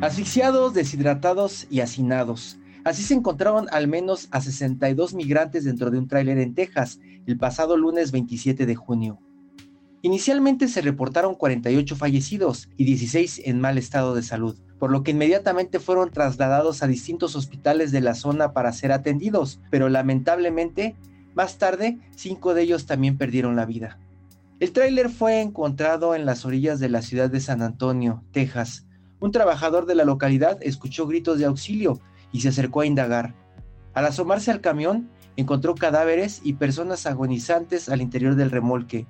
Asfixiados, deshidratados y hacinados. Así se encontraron al menos a 62 migrantes dentro de un tráiler en Texas el pasado lunes 27 de junio. Inicialmente se reportaron 48 fallecidos y 16 en mal estado de salud, por lo que inmediatamente fueron trasladados a distintos hospitales de la zona para ser atendidos, pero lamentablemente, más tarde, cinco de ellos también perdieron la vida. El tráiler fue encontrado en las orillas de la ciudad de San Antonio, Texas, un trabajador de la localidad escuchó gritos de auxilio y se acercó a indagar. Al asomarse al camión, encontró cadáveres y personas agonizantes al interior del remolque.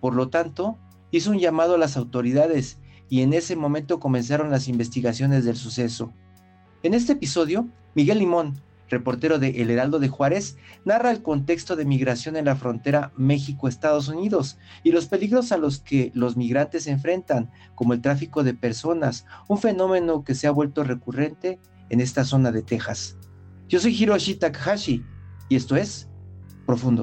Por lo tanto, hizo un llamado a las autoridades y en ese momento comenzaron las investigaciones del suceso. En este episodio, Miguel Limón, reportero de El Heraldo de Juárez, narra el contexto de migración en la frontera México-Estados Unidos y los peligros a los que los migrantes se enfrentan, como el tráfico de personas, un fenómeno que se ha vuelto recurrente en esta zona de Texas. Yo soy Hiroshi Takahashi y esto es Profundo.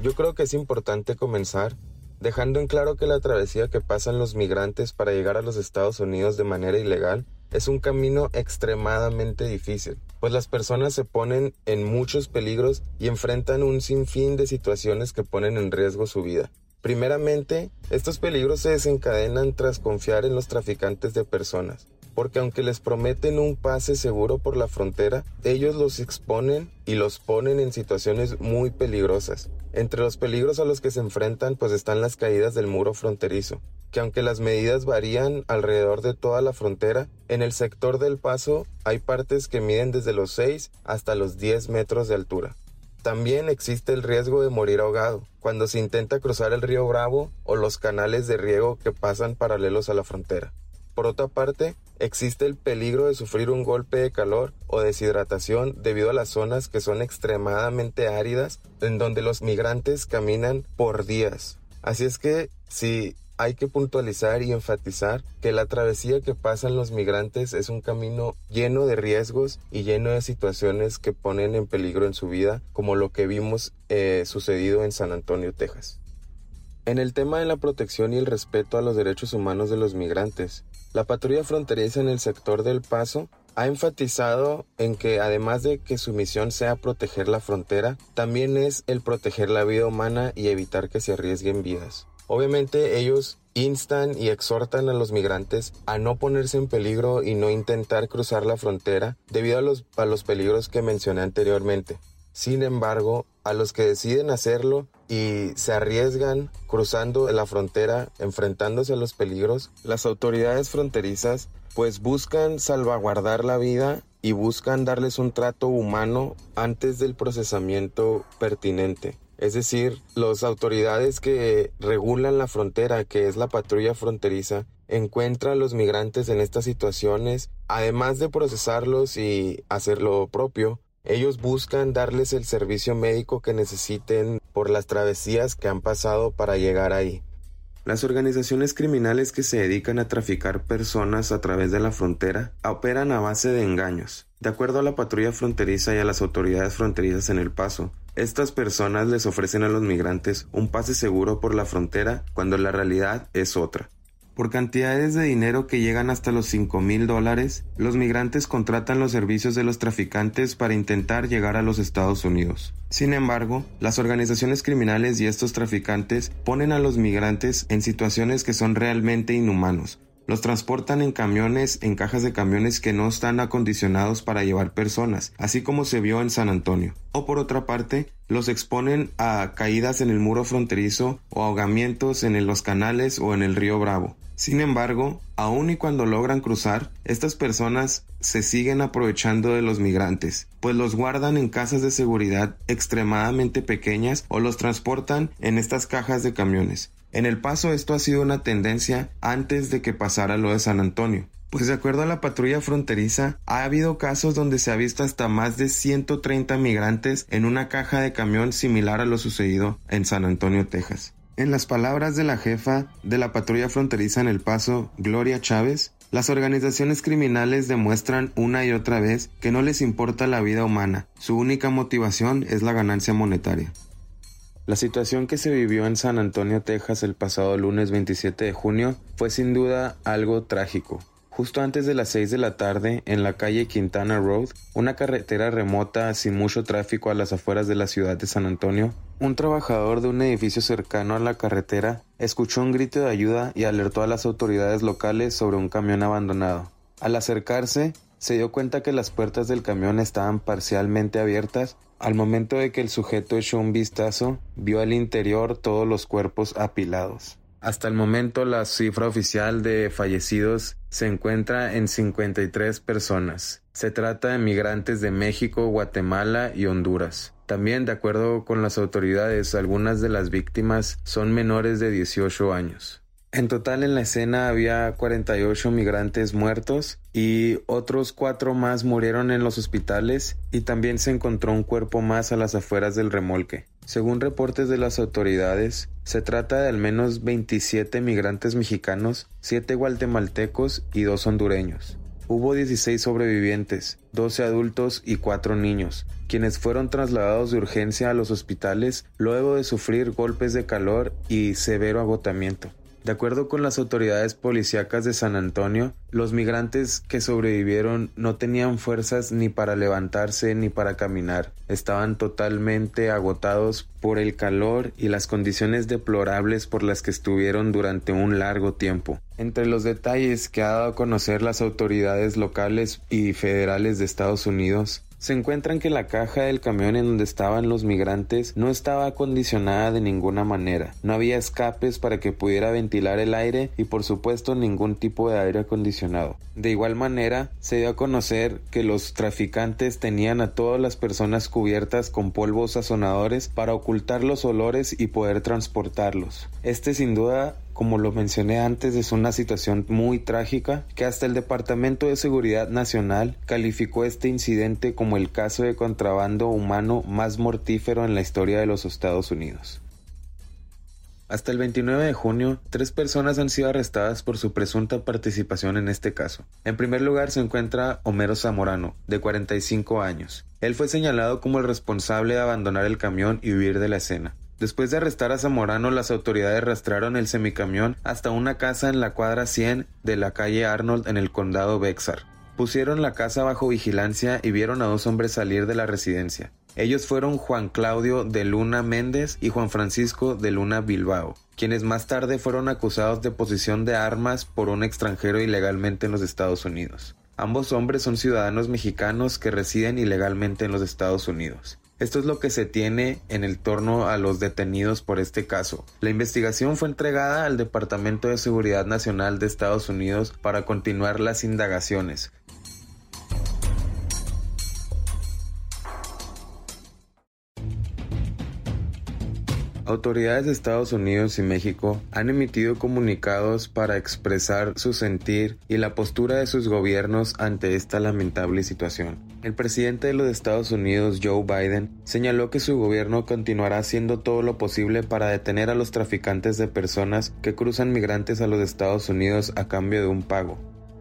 Yo creo que es importante comenzar dejando en claro que la travesía que pasan los migrantes para llegar a los Estados Unidos de manera ilegal es un camino extremadamente difícil, pues las personas se ponen en muchos peligros y enfrentan un sinfín de situaciones que ponen en riesgo su vida. Primeramente, estos peligros se desencadenan tras confiar en los traficantes de personas, porque aunque les prometen un pase seguro por la frontera, ellos los exponen y los ponen en situaciones muy peligrosas. Entre los peligros a los que se enfrentan pues están las caídas del muro fronterizo, que aunque las medidas varían alrededor de toda la frontera, en el sector del paso hay partes que miden desde los 6 hasta los 10 metros de altura. También existe el riesgo de morir ahogado cuando se intenta cruzar el río Bravo o los canales de riego que pasan paralelos a la frontera. Por otra parte, existe el peligro de sufrir un golpe de calor o deshidratación debido a las zonas que son extremadamente áridas en donde los migrantes caminan por días. Así es que sí hay que puntualizar y enfatizar que la travesía que pasan los migrantes es un camino lleno de riesgos y lleno de situaciones que ponen en peligro en su vida, como lo que vimos eh, sucedido en San Antonio, Texas. En el tema de la protección y el respeto a los derechos humanos de los migrantes, la patrulla fronteriza en el sector del Paso ha enfatizado en que además de que su misión sea proteger la frontera, también es el proteger la vida humana y evitar que se arriesguen vidas. Obviamente ellos instan y exhortan a los migrantes a no ponerse en peligro y no intentar cruzar la frontera debido a los, a los peligros que mencioné anteriormente. Sin embargo, a los que deciden hacerlo y se arriesgan cruzando la frontera, enfrentándose a los peligros, las autoridades fronterizas pues buscan salvaguardar la vida y buscan darles un trato humano antes del procesamiento pertinente. Es decir, las autoridades que regulan la frontera, que es la patrulla fronteriza, encuentran a los migrantes en estas situaciones, además de procesarlos y hacer lo propio, ellos buscan darles el servicio médico que necesiten por las travesías que han pasado para llegar ahí. Las organizaciones criminales que se dedican a traficar personas a través de la frontera operan a base de engaños. De acuerdo a la patrulla fronteriza y a las autoridades fronterizas en El Paso, estas personas les ofrecen a los migrantes un pase seguro por la frontera cuando la realidad es otra. Por cantidades de dinero que llegan hasta los 5 mil dólares, los migrantes contratan los servicios de los traficantes para intentar llegar a los Estados Unidos. Sin embargo, las organizaciones criminales y estos traficantes ponen a los migrantes en situaciones que son realmente inhumanos, los transportan en camiones, en cajas de camiones que no están acondicionados para llevar personas, así como se vio en San Antonio. O por otra parte, los exponen a caídas en el muro fronterizo o ahogamientos en los canales o en el río Bravo. Sin embargo, aun y cuando logran cruzar, estas personas se siguen aprovechando de los migrantes, pues los guardan en casas de seguridad extremadamente pequeñas o los transportan en estas cajas de camiones. En El Paso esto ha sido una tendencia antes de que pasara lo de San Antonio. Pues de acuerdo a la patrulla fronteriza, ha habido casos donde se ha visto hasta más de 130 migrantes en una caja de camión similar a lo sucedido en San Antonio, Texas. En las palabras de la jefa de la patrulla fronteriza en El Paso, Gloria Chávez, las organizaciones criminales demuestran una y otra vez que no les importa la vida humana, su única motivación es la ganancia monetaria. La situación que se vivió en San Antonio, Texas el pasado lunes 27 de junio fue sin duda algo trágico. Justo antes de las 6 de la tarde, en la calle Quintana Road, una carretera remota sin mucho tráfico a las afueras de la ciudad de San Antonio, un trabajador de un edificio cercano a la carretera escuchó un grito de ayuda y alertó a las autoridades locales sobre un camión abandonado. Al acercarse, se dio cuenta que las puertas del camión estaban parcialmente abiertas. Al momento de que el sujeto echó un vistazo, vio al interior todos los cuerpos apilados. Hasta el momento la cifra oficial de fallecidos se encuentra en 53 personas. Se trata de migrantes de México, Guatemala y Honduras. También, de acuerdo con las autoridades, algunas de las víctimas son menores de 18 años. En total en la escena había 48 migrantes muertos y otros cuatro más murieron en los hospitales y también se encontró un cuerpo más a las afueras del remolque. Según reportes de las autoridades, se trata de al menos 27 migrantes mexicanos, 7 guatemaltecos y 2 hondureños. Hubo 16 sobrevivientes, 12 adultos y 4 niños, quienes fueron trasladados de urgencia a los hospitales luego de sufrir golpes de calor y severo agotamiento. De acuerdo con las autoridades policíacas de San Antonio, los migrantes que sobrevivieron no tenían fuerzas ni para levantarse ni para caminar. Estaban totalmente agotados por el calor y las condiciones deplorables por las que estuvieron durante un largo tiempo. Entre los detalles que ha dado a conocer las autoridades locales y federales de Estados Unidos, se encuentran que la caja del camión en donde estaban los migrantes no estaba acondicionada de ninguna manera. No había escapes para que pudiera ventilar el aire y por supuesto ningún tipo de aire acondicionado. De igual manera, se dio a conocer que los traficantes tenían a todas las personas cubiertas con polvos sazonadores para ocultar los olores y poder transportarlos. Este sin duda como lo mencioné antes, es una situación muy trágica que hasta el Departamento de Seguridad Nacional calificó este incidente como el caso de contrabando humano más mortífero en la historia de los Estados Unidos. Hasta el 29 de junio, tres personas han sido arrestadas por su presunta participación en este caso. En primer lugar se encuentra Homero Zamorano, de 45 años. Él fue señalado como el responsable de abandonar el camión y huir de la escena. Después de arrestar a Zamorano, las autoridades rastrearon el semicamión hasta una casa en la cuadra 100 de la calle Arnold en el condado Bexar. Pusieron la casa bajo vigilancia y vieron a dos hombres salir de la residencia. Ellos fueron Juan Claudio de Luna Méndez y Juan Francisco de Luna Bilbao, quienes más tarde fueron acusados de posesión de armas por un extranjero ilegalmente en los Estados Unidos. Ambos hombres son ciudadanos mexicanos que residen ilegalmente en los Estados Unidos. Esto es lo que se tiene en el torno a los detenidos por este caso. La investigación fue entregada al Departamento de Seguridad Nacional de Estados Unidos para continuar las indagaciones. Autoridades de Estados Unidos y México han emitido comunicados para expresar su sentir y la postura de sus gobiernos ante esta lamentable situación. El presidente de los Estados Unidos, Joe Biden, señaló que su gobierno continuará haciendo todo lo posible para detener a los traficantes de personas que cruzan migrantes a los Estados Unidos a cambio de un pago.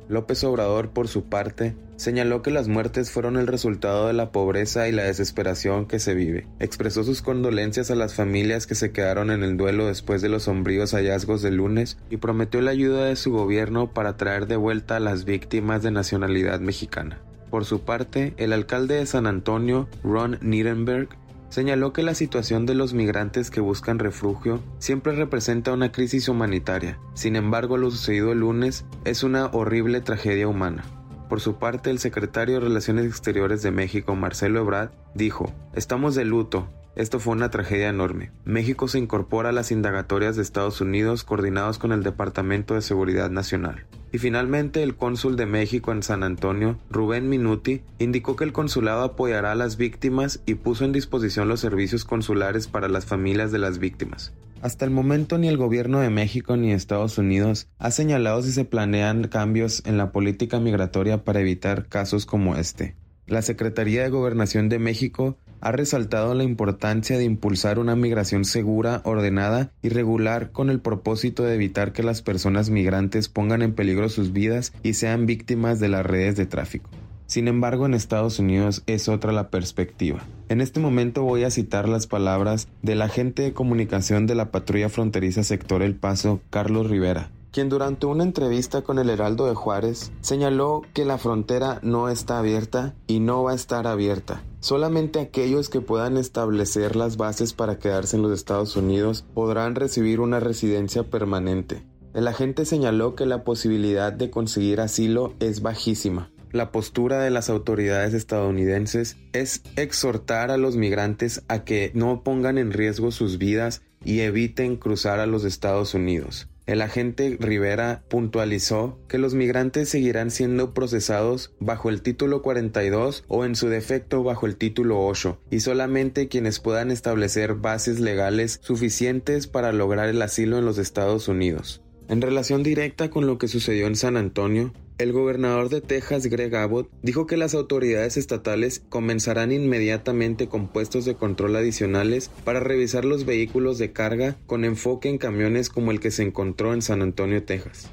López Obrador, por su parte, señaló que las muertes fueron el resultado de la pobreza y la desesperación que se vive. Expresó sus condolencias a las familias que se quedaron en el duelo después de los sombríos hallazgos del lunes y prometió la ayuda de su gobierno para traer de vuelta a las víctimas de nacionalidad mexicana. Por su parte, el alcalde de San Antonio, Ron Nierenberg, señaló que la situación de los migrantes que buscan refugio siempre representa una crisis humanitaria. Sin embargo, lo sucedido el lunes es una horrible tragedia humana. Por su parte, el secretario de Relaciones Exteriores de México, Marcelo Ebrard, dijo, Estamos de luto, Esto fue una tragedia enorme. México se incorpora a las indagatorias de Estados Unidos coordinados con el Departamento de Seguridad Nacional. Y finalmente el cónsul de México en San Antonio, Rubén Minuti, indicó que el consulado apoyará a las víctimas y puso en disposición los servicios consulares para las familias de las víctimas. Hasta el momento ni el gobierno de México ni Estados Unidos ha señalado si se planean cambios en la política migratoria para evitar casos como este. La Secretaría de Gobernación de México ha resaltado la importancia de impulsar una migración segura, ordenada y regular con el propósito de evitar que las personas migrantes pongan en peligro sus vidas y sean víctimas de las redes de tráfico. Sin embargo, en Estados Unidos es otra la perspectiva. En este momento voy a citar las palabras del agente de comunicación de la patrulla fronteriza sector El Paso, Carlos Rivera, quien durante una entrevista con el Heraldo de Juárez señaló que la frontera no está abierta y no va a estar abierta. Solamente aquellos que puedan establecer las bases para quedarse en los Estados Unidos podrán recibir una residencia permanente. El agente señaló que la posibilidad de conseguir asilo es bajísima. La postura de las autoridades estadounidenses es exhortar a los migrantes a que no pongan en riesgo sus vidas y eviten cruzar a los Estados Unidos. El agente Rivera puntualizó que los migrantes seguirán siendo procesados bajo el título 42 o en su defecto bajo el título 8 y solamente quienes puedan establecer bases legales suficientes para lograr el asilo en los Estados Unidos. En relación directa con lo que sucedió en San Antonio, el gobernador de Texas, Greg Abbott, dijo que las autoridades estatales comenzarán inmediatamente con puestos de control adicionales para revisar los vehículos de carga con enfoque en camiones como el que se encontró en San Antonio, Texas.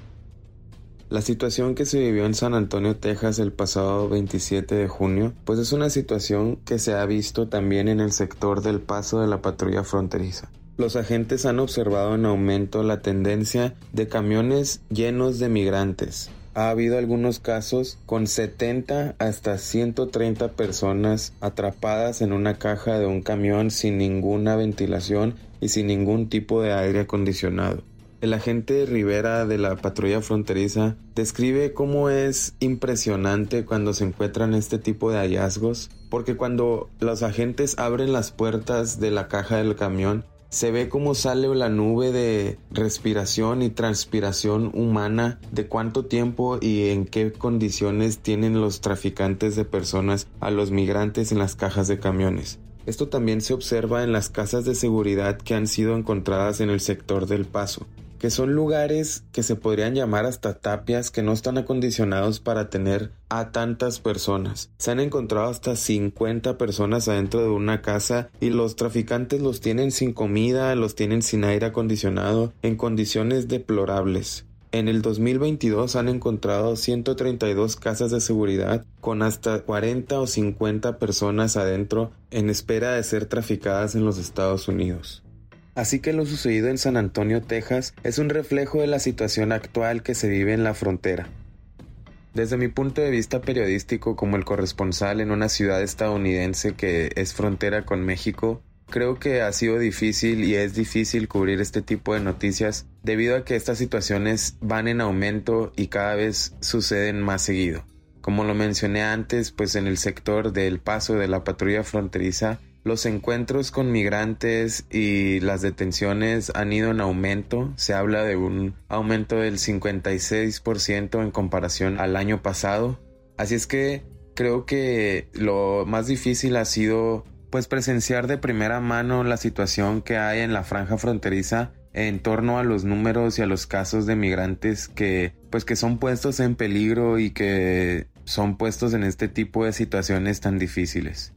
La situación que se vivió en San Antonio, Texas el pasado 27 de junio, pues es una situación que se ha visto también en el sector del paso de la patrulla fronteriza. Los agentes han observado en aumento la tendencia de camiones llenos de migrantes, ha habido algunos casos con 70 hasta 130 personas atrapadas en una caja de un camión sin ninguna ventilación y sin ningún tipo de aire acondicionado. El agente Rivera de la patrulla fronteriza describe cómo es impresionante cuando se encuentran este tipo de hallazgos, porque cuando los agentes abren las puertas de la caja del camión, se ve cómo sale la nube de respiración y transpiración humana, de cuánto tiempo y en qué condiciones tienen los traficantes de personas a los migrantes en las cajas de camiones. Esto también se observa en las casas de seguridad que han sido encontradas en el sector del paso que son lugares que se podrían llamar hasta tapias que no están acondicionados para tener a tantas personas. Se han encontrado hasta 50 personas adentro de una casa y los traficantes los tienen sin comida, los tienen sin aire acondicionado, en condiciones deplorables. En el 2022 han encontrado 132 casas de seguridad con hasta 40 o 50 personas adentro en espera de ser traficadas en los Estados Unidos. Así que lo sucedido en San Antonio, Texas, es un reflejo de la situación actual que se vive en la frontera. Desde mi punto de vista periodístico como el corresponsal en una ciudad estadounidense que es frontera con México, creo que ha sido difícil y es difícil cubrir este tipo de noticias debido a que estas situaciones van en aumento y cada vez suceden más seguido. Como lo mencioné antes, pues en el sector del paso de la patrulla fronteriza los encuentros con migrantes y las detenciones han ido en aumento. Se habla de un aumento del 56% en comparación al año pasado. Así es que creo que lo más difícil ha sido pues presenciar de primera mano la situación que hay en la franja fronteriza en torno a los números y a los casos de migrantes que pues que son puestos en peligro y que son puestos en este tipo de situaciones tan difíciles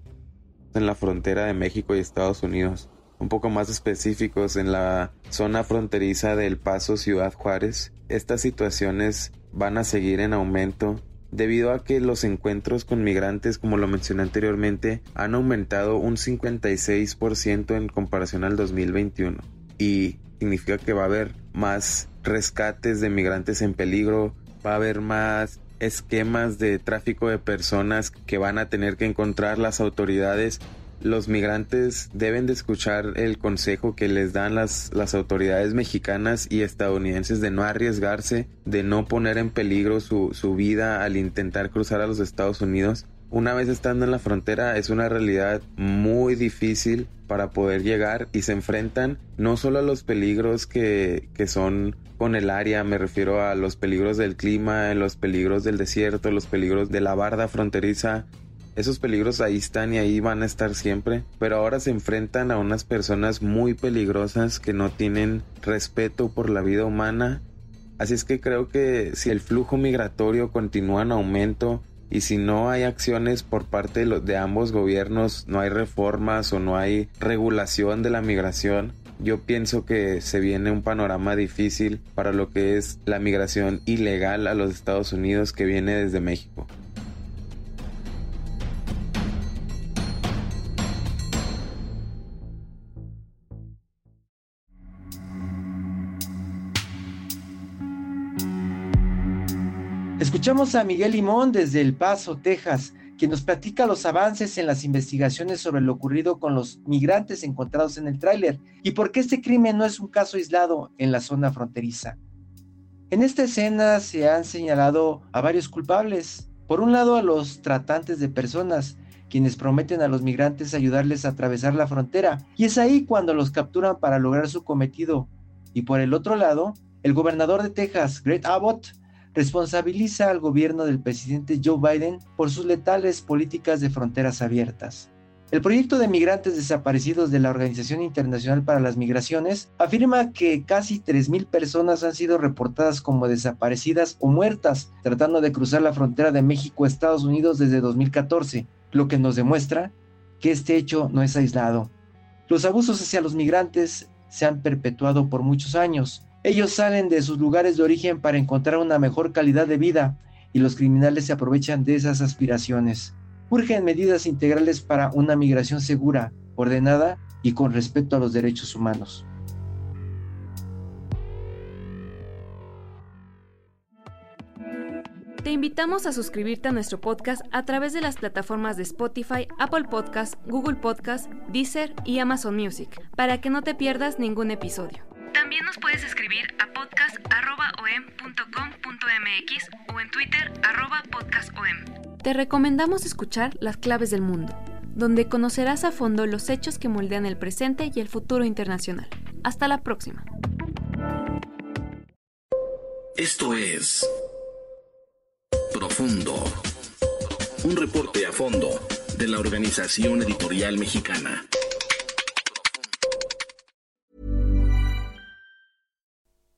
en la frontera de México y Estados Unidos, un poco más específicos en la zona fronteriza del Paso Ciudad Juárez. Estas situaciones van a seguir en aumento debido a que los encuentros con migrantes, como lo mencioné anteriormente, han aumentado un 56% en comparación al 2021 y significa que va a haber más rescates de migrantes en peligro, va a haber más esquemas de tráfico de personas que van a tener que encontrar las autoridades. Los migrantes deben de escuchar el consejo que les dan las, las autoridades mexicanas y estadounidenses de no arriesgarse, de no poner en peligro su, su vida al intentar cruzar a los Estados Unidos, una vez estando en la frontera es una realidad muy difícil para poder llegar y se enfrentan no solo a los peligros que, que son con el área, me refiero a los peligros del clima, los peligros del desierto, los peligros de la barda fronteriza. Esos peligros ahí están y ahí van a estar siempre, pero ahora se enfrentan a unas personas muy peligrosas que no tienen respeto por la vida humana. Así es que creo que si el flujo migratorio continúa en aumento, y si no hay acciones por parte de, ambos gobiernos, no hay reformas o no hay regulación de la migración, yo pienso que se viene un panorama difícil para lo que es la migración ilegal a los Estados Unidos que viene desde México. Escuchamos a Miguel Limón desde El Paso, Texas, quien nos platica los avances en las investigaciones sobre lo ocurrido con los migrantes encontrados en el tráiler y por qué este crimen no es un caso aislado en la zona fronteriza. En esta escena se han señalado a varios culpables. Por un lado a los tratantes de personas, quienes prometen a los migrantes ayudarles a atravesar la frontera, y es ahí cuando los capturan para lograr su cometido. Y por el otro lado, el gobernador de Texas, Greg Abbott, responsabiliza al gobierno del presidente Joe Biden por sus letales políticas de fronteras abiertas. El proyecto de migrantes desaparecidos de la Organización Internacional para las Migraciones afirma que casi 3.000 personas han sido reportadas como desaparecidas o muertas tratando de cruzar la frontera de México a Estados Unidos desde 2014, lo que nos demuestra que este hecho no es aislado. Los abusos hacia los migrantes se han perpetuado por muchos años, ellos salen de sus lugares de origen para encontrar una mejor calidad de vida y los criminales se aprovechan de esas aspiraciones. Urgen medidas integrales para una migración segura, ordenada y con respeto a los derechos humanos. Te invitamos a suscribirte a nuestro podcast a través de las plataformas de Spotify, Apple Podcast, Google Podcast, Deezer y Amazon Music, para que no te pierdas ningún episodio. También nos puedes escribir a podcast.om.com.mx o en Twitter podcastom. Te recomendamos escuchar Las Claves del Mundo, donde conocerás a fondo los hechos que moldean el presente y el futuro internacional. Hasta la próxima. Esto es Profundo, un reporte a fondo de la Organización Editorial Mexicana.